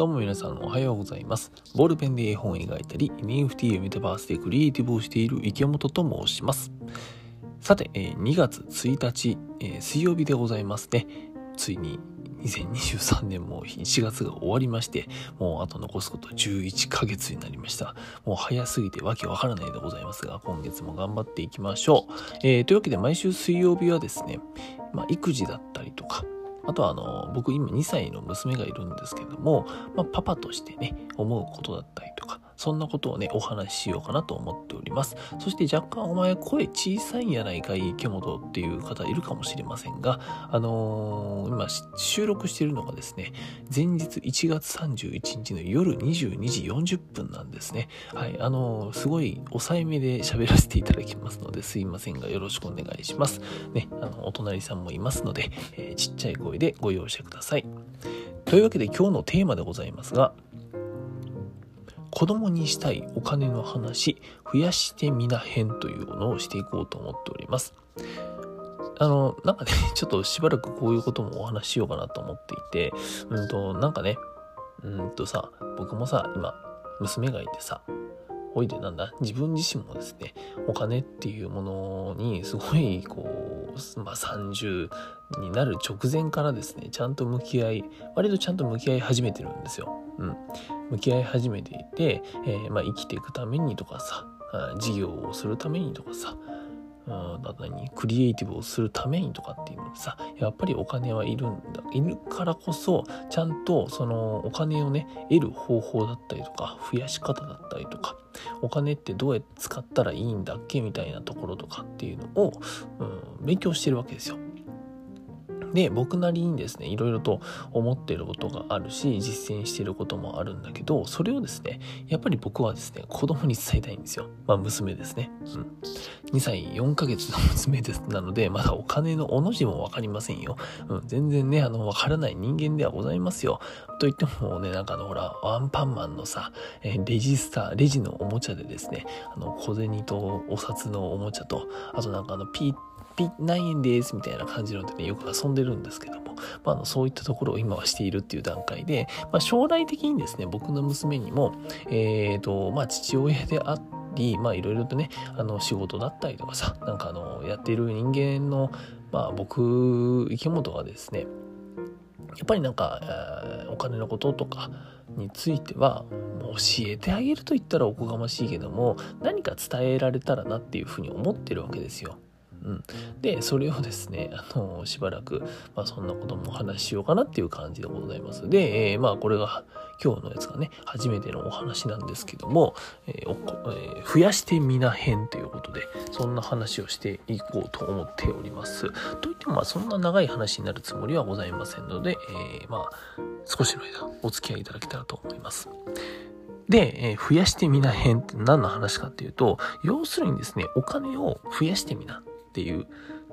どうも皆さんおはようございます。ボールペンで絵本を描いたり、NFT やメタバースでクリエイティブをしている池本と申します。さて、2月1日、水曜日でございますね。ついに2023年も1月が終わりまして、もうあと残すこと11ヶ月になりました。もう早すぎてわけわからないでございますが、今月も頑張っていきましょう。えーというわけで毎週水曜日はですね、まあ、育児だったりとか、あとはあの僕今2歳の娘がいるんですけども、まあ、パパとしてね思うことだったりとかそんなことをねお話ししようかなと思っております。そして若干お前声小さいんやないかい池本っていう方いるかもしれませんがあのー今収録してるのがですね前日1月31日の夜22時40分なんですね。はいあのーすごい抑えめで喋らせていただきますのですいませんがよろしくお願いします。ねあのお隣さんもいますので、えーちっちゃい声でご容赦ください。というわけで今日のテーマでございますが子供にしたいお金の話増やしてみな編というのをしていこうと思っておりますあのなんかね ちょっとしばらくこういうこともお話ししようかなと思っていてうんとなんかねうんとさ僕もさ今娘がいてさおいでなんだ自分自身もですねお金っていうものにすごいこう、まあ、30になる直前からですねちゃんと向き合い割とちゃんと向き合い始めてるんですよ。うん、向き合い始めていて、えーまあ、生きていくためにとかさ事業をするためにとかさうんだ何クリエイティブをするためにとかっていうのさやっぱりお金はいるんだいるからこそちゃんとそのお金をね得る方法だったりとか増やし方だったりとかお金ってどうやって使ったらいいんだっけみたいなところとかっていうのを、うん、勉強してるわけですよ。で僕なりにですねいろいろと思ってることがあるし実践してることもあるんだけどそれをですねやっぱり僕はですね子供に伝えたいんですよ。まあ娘ですね、うん、2歳4ヶ月の娘ですなのでまだお金のおの字も分かりませんよ、うん、全然ねあの分からない人間ではございますよ。と言ってもねなんかあのほらワンパンマンのさ、えレジスターレジのおもちゃでですねあの小銭とお札のおもちゃとあとなんかあのピーピ何円ですみたいな感じのでねよく遊んでるんですけども、まあ、のそういったところを今はしているっていう段階で、まあ、将来的にですね僕の娘にもえっ、とまあ父親でありまあいろいろとねあの仕事だったりとかさなんかあのやってる人間のまあ僕池本がですねやっぱりなんか、えーお金のこととかについては教えてあげると言ったらおこがましいけども何か伝えられたらなっていうふうに思ってるわけですよ。うん、でそれをですね あのしばらく、まあ、そんなこともお話ししようかなっていう感じでございます。で、えーまあこれが今日のやつがね初めてのお話なんですけども、えーえー増やしてみな編ということでそんな話をしていこうと思っております。といってもまあそんな長い話になるつもりはございませんので、えーまあ少しの間お付き合いいただけたらと思います。で、えー増やしてみな編って何の話かっていうと要するにですねお金を増やしてみな。っていう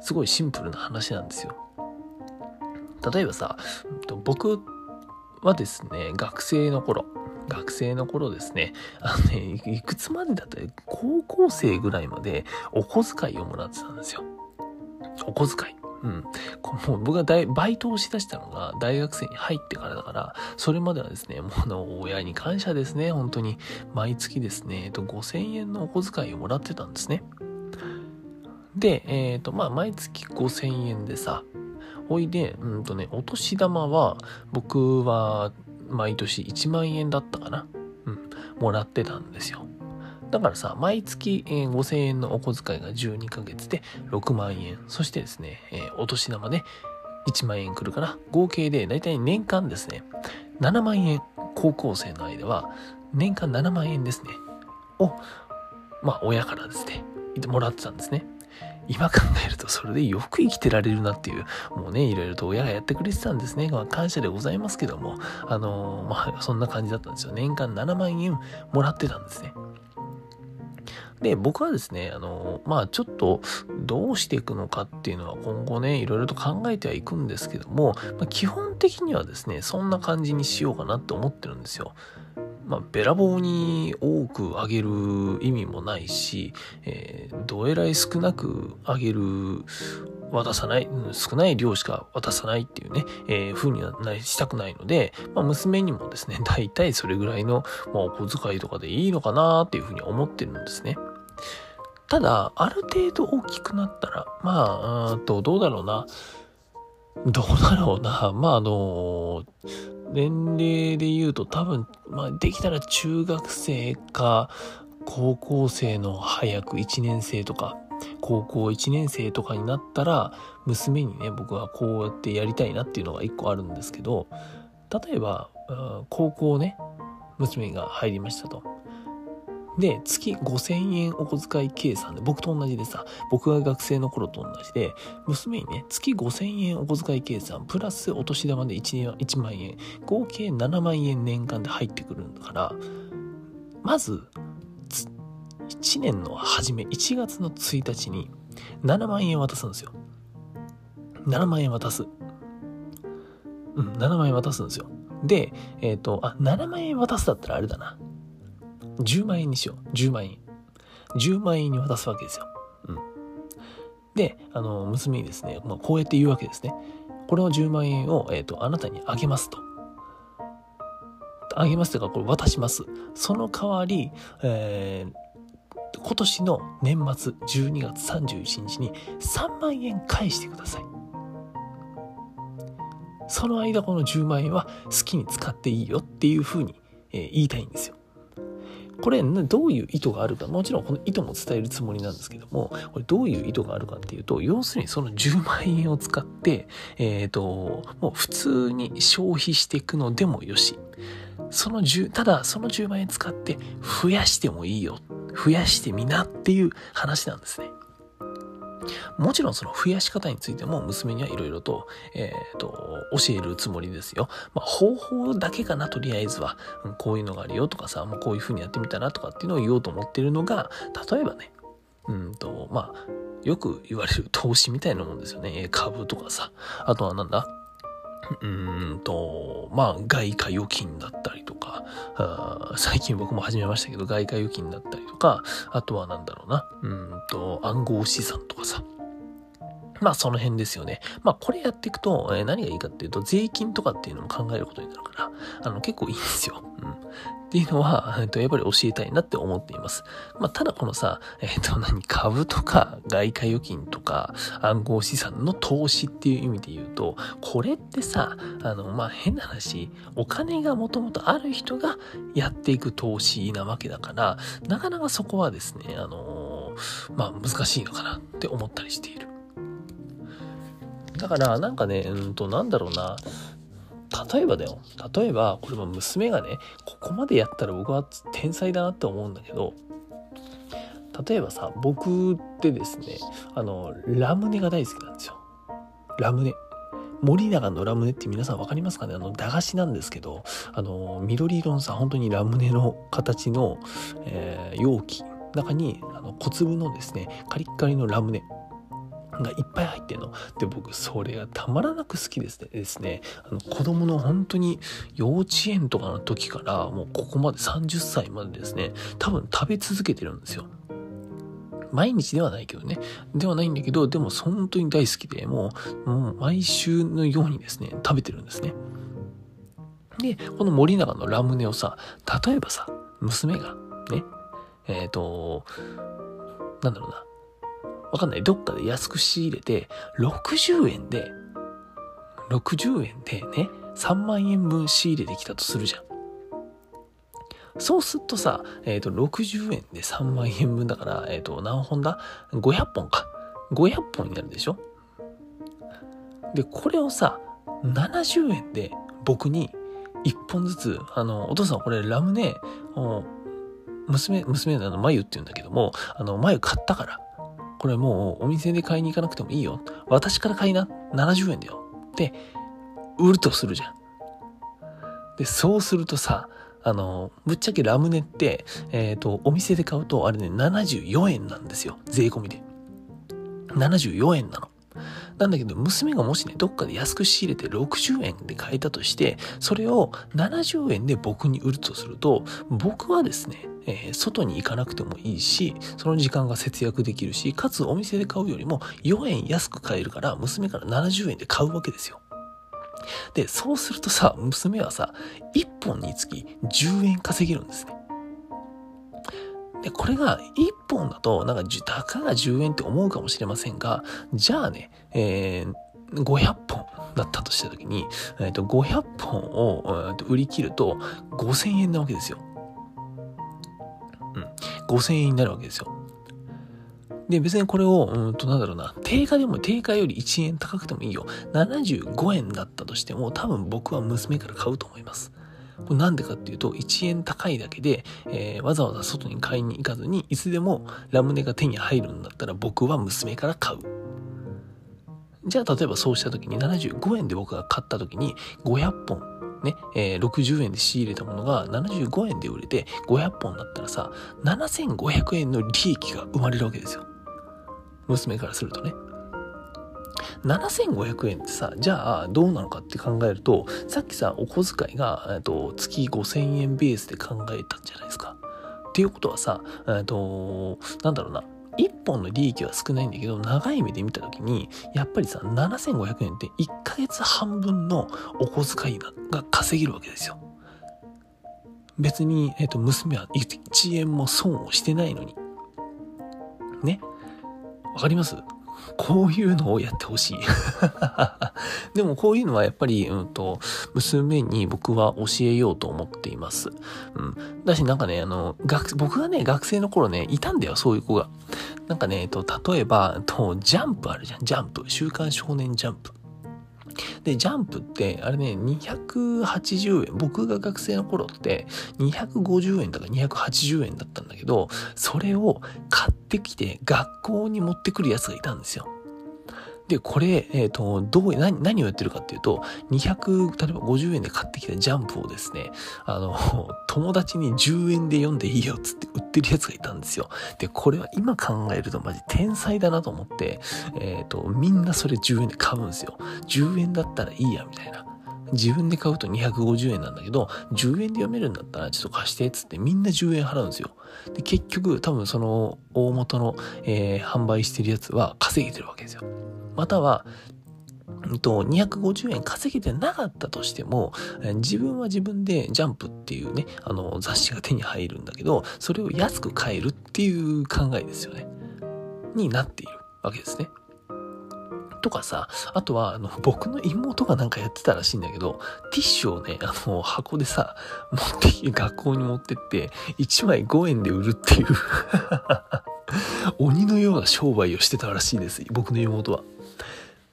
すごいシンプルな話なんですよ。例えばさ僕はですね学生の頃学生の頃ですねあのねいくつまでだった？ら高校生ぐらいまでお小遣いをもらってたんですよ。お小遣い。うん、もう僕が大バイトをしだしたのが大学生に入ってからだからそれまではですねもうの親に感謝ですね本当に。毎月ですね、えっと、5000円のお小遣いをもらってたんですね。でえっ、とまあ毎月5000円でさおいでうんとねお年玉は僕は毎年1万円だったかな。うんもらってたんですよ。だからさ、毎月、えー5000円のお小遣いが12ヶ月で6万円。そしてですね、えーお年玉で1万円くるから、合計でだいたい年間ですね、7万円、高校生の間は、年間7万円ですね、を、まあ、親からですね、もらってたんですね。今考えるとそれでよく生きてられるなっていう、もうね、いろいろと親がやってくれてたんですね。まあ、感謝でございますけども、あのーまあ、そんな感じだったんですよ。年間7万円もらってたんですね。で、僕はですね、あの、まあちょっとどうしていくのかっていうのは今後ね、いろいろと考えてはいくんですけども、まあ、基本的にはですね、そんな感じにしようかなって思ってるんですよ。まあ、べらぼうに多くあげる意味もないし、えーどえらい少なくあげる渡さない、少ない量しか渡さないっていうね、えー、風にはなしたくないので、まあ、娘にもですね、大体それぐらいの、まあ、お小遣いとかでいいのかなっていうふうに思ってるんですね。ただ、ある程度大きくなったら、まあ、うんと、どうだろうな。どうだろうな。まあ、あの、年齢で言うと多分、まあ、できたら中学生か、高校生の早く1年生とか、高校1年生とかになったら、娘にね、僕はこうやってやりたいなっていうのが1個あるんですけど、例えば、高校ね、娘が入りましたと。で、月5000円お小遣い計算で、僕と同じでさ、僕が学生の頃と同じで、娘にね、月5000円お小遣い計算、プラスお年玉で 1, 1万円、合計7万円年間で入ってくるんだから、まず、1年の初め、1月の1日に7万円渡すんですよ。7万円渡す。うん、7万円渡すんですよ。で、えっ、ー、と、あ、7万円渡すだったらあれだな。10万円にしよう。10万円。10万円に渡すわけですよ。うん。で、あの、娘にですね、まあ、こうやって言うわけですね。これを10万円を、えっ、ー、と、あなたにあげますと。あげますというか、これ渡します。その代わり、えー、今年の年末12月31日に3万円返してください。その間この10万円は好きに使っていいよっていうふうに、えー、言いたいんですよ。これどういう意図があるかもちろんこの意図も伝えるつもりなんですけどもこれどういう意図があるかっていうと要するにその10万円を使ってえっ、ー、ともう普通に消費していくのでもよしその10ただその10万円使って増やしてもいいよ増やしてみなっていう話なんですね。もちろんその増やし方についても娘にはいろいろと、えっ、ー、と、教えるつもりですよ。まあ、方法だけかな、とりあえずは。うん、こういうのがあるよとかさ、もうこういう風にやってみたらとかっていうのを言おうと思ってるのが、例えばね、うんと、まあ、よく言われる投資みたいなもんですよね。株とかさ。あとはなんだ？うんと、まあ、外貨預金だったりとか、最近僕も始めましたけど、外貨預金だったりとか、あとは何だろうな、うんと、暗号資産とかさ、まあその辺ですよね。まあこれやっていくと、えー、何がいいかっていうと、税金とかっていうのも考えることになるから、あの結構いいんですよ。うん。っていうのは、えっと、やっぱり教えたいなって思っています。まあただこのさ、えっと何、株とか外貨預金とか暗号資産の投資っていう意味で言うと、これってさ、あの、まあ変な話、お金がもともとある人がやっていく投資なわけだから、なかなかそこはですね、あのまあ難しいのかなって思ったりしている。だから、なんかね、うんと、なんだろうな。例えばだよ。例えば、これも娘がね、ここまでやったら僕は天才だなって思うんだけど、例えばさ、僕ってですね、あの、ラムネが大好きなんですよ。ラムネ。森永のラムネって皆さん分かりますかね？あの、駄菓子なんですけど、あの、緑色のさ、本当にラムネの形の、えー、容器、中にあの小粒のですね、カリッカリのラムネ。がいっぱい入ってんの。で、僕、それがたまらなく好きですね。ですねあの子供の本当に幼稚園とかの時から、もうここまで30歳までですね、多分食べ続けてるんですよ。毎日ではないけどね。ではないんだけど、でも本当に大好きで、もう、もう毎週のようにですね、食べてるんですね。で、この森永のラムネをさ、例えばさ、娘が、ね、えっ、ー、と、なんだろうな、わかんない。どっかで安く仕入れて、60円で、60円でね、3万円分仕入れてきたとするじゃん。そうするとさ、えっ、ー、と、60円で3万円分だから、えっ、ー、と、何本だ ?500 本か。500本になるでしょ？で、これをさ、70円で僕に1本ずつ、あの、お父さんこれラムネ、娘、娘のあの、眉って言うんだけども、あの、眉買ったから、これもうお店で買いに行かなくてもいいよ。私から買いな。70円だよ。って売るとするじゃん。で、そうするとさ、あの、ぶっちゃけラムネって、えっ、ー、と、お店で買うと、あれね、74円なんですよ。税込みで。74円なの。なんだけど、娘がもしね、どっかで安く仕入れて60円で買えたとして、それを70円で僕に売るとすると、僕はですね、えー、外に行かなくてもいいし、その時間が節約できるし、かつお店で買うよりも4円安く買えるから、娘から70円で買うわけですよ。で、そうするとさ、娘はさ、1本につき10円稼げるんですね。で、これが1本だと、なんか、たかが10円って思うかもしれませんが、じゃあね、えー、500本だったとしたときに、えー、と500本を、売り切ると5000円なわけですよ。うん。5000円になるわけですよ。で、別にこれを、うんと、なんだろうな、定価でも定価より1円高くてもいいよ。75円だったとしても、多分僕は娘から買うと思います。これなんでかっていうと、1円高いだけで、えー、わざわざ外に買いに行かずに、いつでもラムネが手に入るんだったら僕は娘から買う。じゃあ、例えばそうした時に75円で僕が買った時に500本ね、えー、60円で仕入れたものが75円で売れて500本だったらさ、7500円の利益が生まれるわけですよ。娘からするとね。7500円ってさ、じゃあどうなのかって考えると、さっきさ、お小遣いが、えっと、月5000円ベースで考えたんじゃないですか。っていうことはさ、えっと、なんだろうな、1本の利益は少ないんだけど、長い目で見た時に、やっぱりさ、7500円って1ヶ月半分のお小遣いが稼げるわけですよ。別に、えっ、と、娘は1円も損をしてないのに。ね？わかります？こういうのをやってほしい でもこういうのはやっぱり、うんと、娘に僕は教えようと思っています。うん。だしなんかね、あの、学、僕がね、学生の頃ね、いたんだよ、そういう子が。なんかね、えっと、例えば、と、ジャンプあるじゃん、ジャンプ。週刊少年ジャンプ。で、ジャンプって、あれね、280円。僕が学生の頃って、250円とか280円だったんだけど、それを買ってきて学校に持ってくるやつがいたんですよ。で、これ、えっ、ー、と、どう、何、何をやってるかっていうと、200、例えば50円で買ってきたジャンプをですね、あの、友達に10円で読んでいいよっつって売ってるやつがいたんですよ。で、これは今考えるとマジ天才だなと思って、えっ、ー、と、みんなそれ10円で買うんですよ。10円だったらいいや、みたいな。自分で買うと250円なんだけど、10円で読めるんだったらちょっと貸してっつってみんな10円払うんですよ。で、結局多分その大元の、えー、販売してるやつは稼げてるわけですよ。または、と、250円稼げてなかったとしても、自分は自分でジャンプっていうね、あの雑誌が手に入るんだけど、それを安く買えるっていう考えですよね。になっているわけですね。とかさ、あとは、あの、僕の妹がなんかやってたらしいんだけど、ティッシュをね、あの、箱でさ、持ってきて、学校に持ってって、1枚5円で売るっていう 鬼のような商売をしてたらしいです。僕の妹は。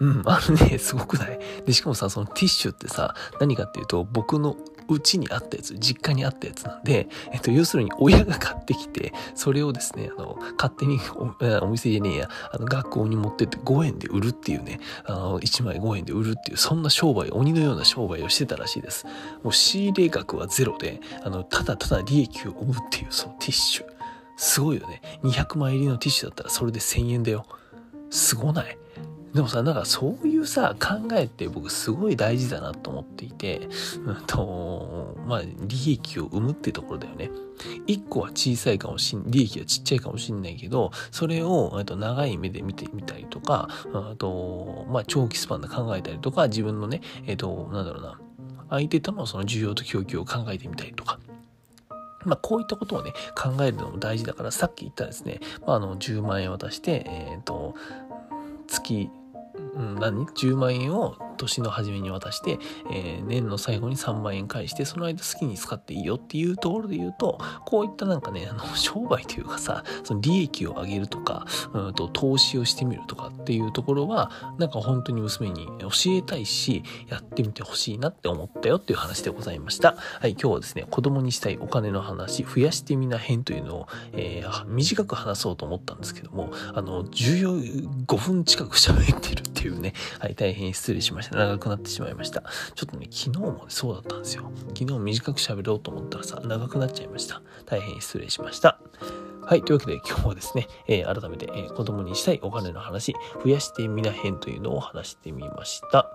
うん、あのね、すごくない？で、しかもさ、そのティッシュってさ、何かっていうと、僕のうちにあったやつ、実家にあったやつなんで、えっと、要するに親が買ってきて、それをですね、あの、勝手にお、お店じゃねえや、あの、学校に持ってって5円で売るっていうね、あの、1枚5円で売るっていう、そんな商売、鬼のような商売をしてたらしいです。もう仕入れ額はゼロで、あの、ただただ利益を生むっていう、そのティッシュ。すごいよね。200枚入りのティッシュだったらそれで1000円だよ。すごない？でもさ、なんかそういうさ、考えって僕すごい大事だなと思っていて、うんと、まあ、利益を生むってところだよね。一個は小さいかもしん、利益はちっちゃいかもしんないけど、それを、と長い目で見てみたりとか、あと、まあ、長期スパンで考えたりとか、自分のね、えっ、と、なんだろうな、相手とのその需要と供給を考えてみたりとか、まあ、こういったことをね、考えるのも大事だから、さっき言ったですね、まあ、あの、10万円渡して、えっ、ー、と、月うん、何 ?10 万円を年の初めに渡して、えー、年の最後に3万円返して、その間好きに使っていいよっていうところで言うと、こういったなんかね、あの、商売というかさ、その利益を上げるとか、うんと、投資をしてみるとかっていうところは、なんか本当に娘に教えたいし、やってみてほしいなって思ったよっていう話でございました。はい、今日はですね、子供にしたいお金の話、増やしてみな編というのを、えー、短く話そうと思ったんですけども、あの、15分近く喋ってるっていうね、はい、大変失礼しました。長くなってしまいました。ちょっとね、昨日も、ね、そうだったんですよ。昨日短く喋ろうと思ったらさ、長くなっちゃいました。大変失礼しました。はい。というわけで今日はですね、えー、改めて、えー、子供にしたいお金の話、増やしてみな編というのを話してみました。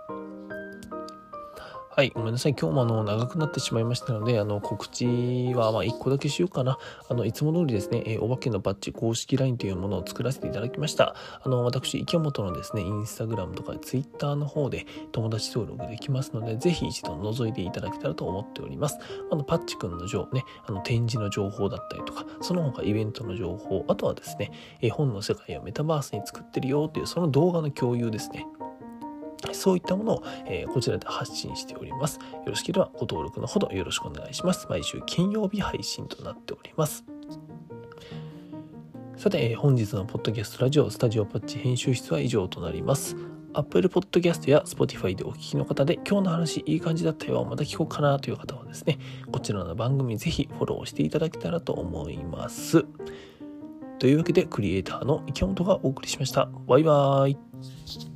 はい、ごめんなさい。今日もあの長くなってしまいましたので、あの告知はま1個だけしようかな。あのいつも通りですね、え、お化けのバッジ公式 LINE というものを作らせていただきました。あの私、池本のですね、インスタグラムとか Twitter の方で友達登録できますので、ぜひ一度覗いていただけたらと思っております。あのパッチくんの情ね、あの展示の情報だったりとか、その他イベントの情報、あとはですね、絵本の世界をメタバースに作ってるよというその動画の共有ですね。そういったものを、えー、こちらで発信しております。よろしければご登録のほどよろしくお願いします。毎週金曜日配信となっております。さて、えー、本日のポッドキャストラジオスタジオパッチ編集室は以上となります。Apple Podcast や Spotify でお聞きの方で今日の話いい感じだったよ、また聞こうかなという方はですね、こちらの番組ぜひフォローしていただけたらと思います。というわけで、クリエイターの池本がお送りしました。バイバーイ。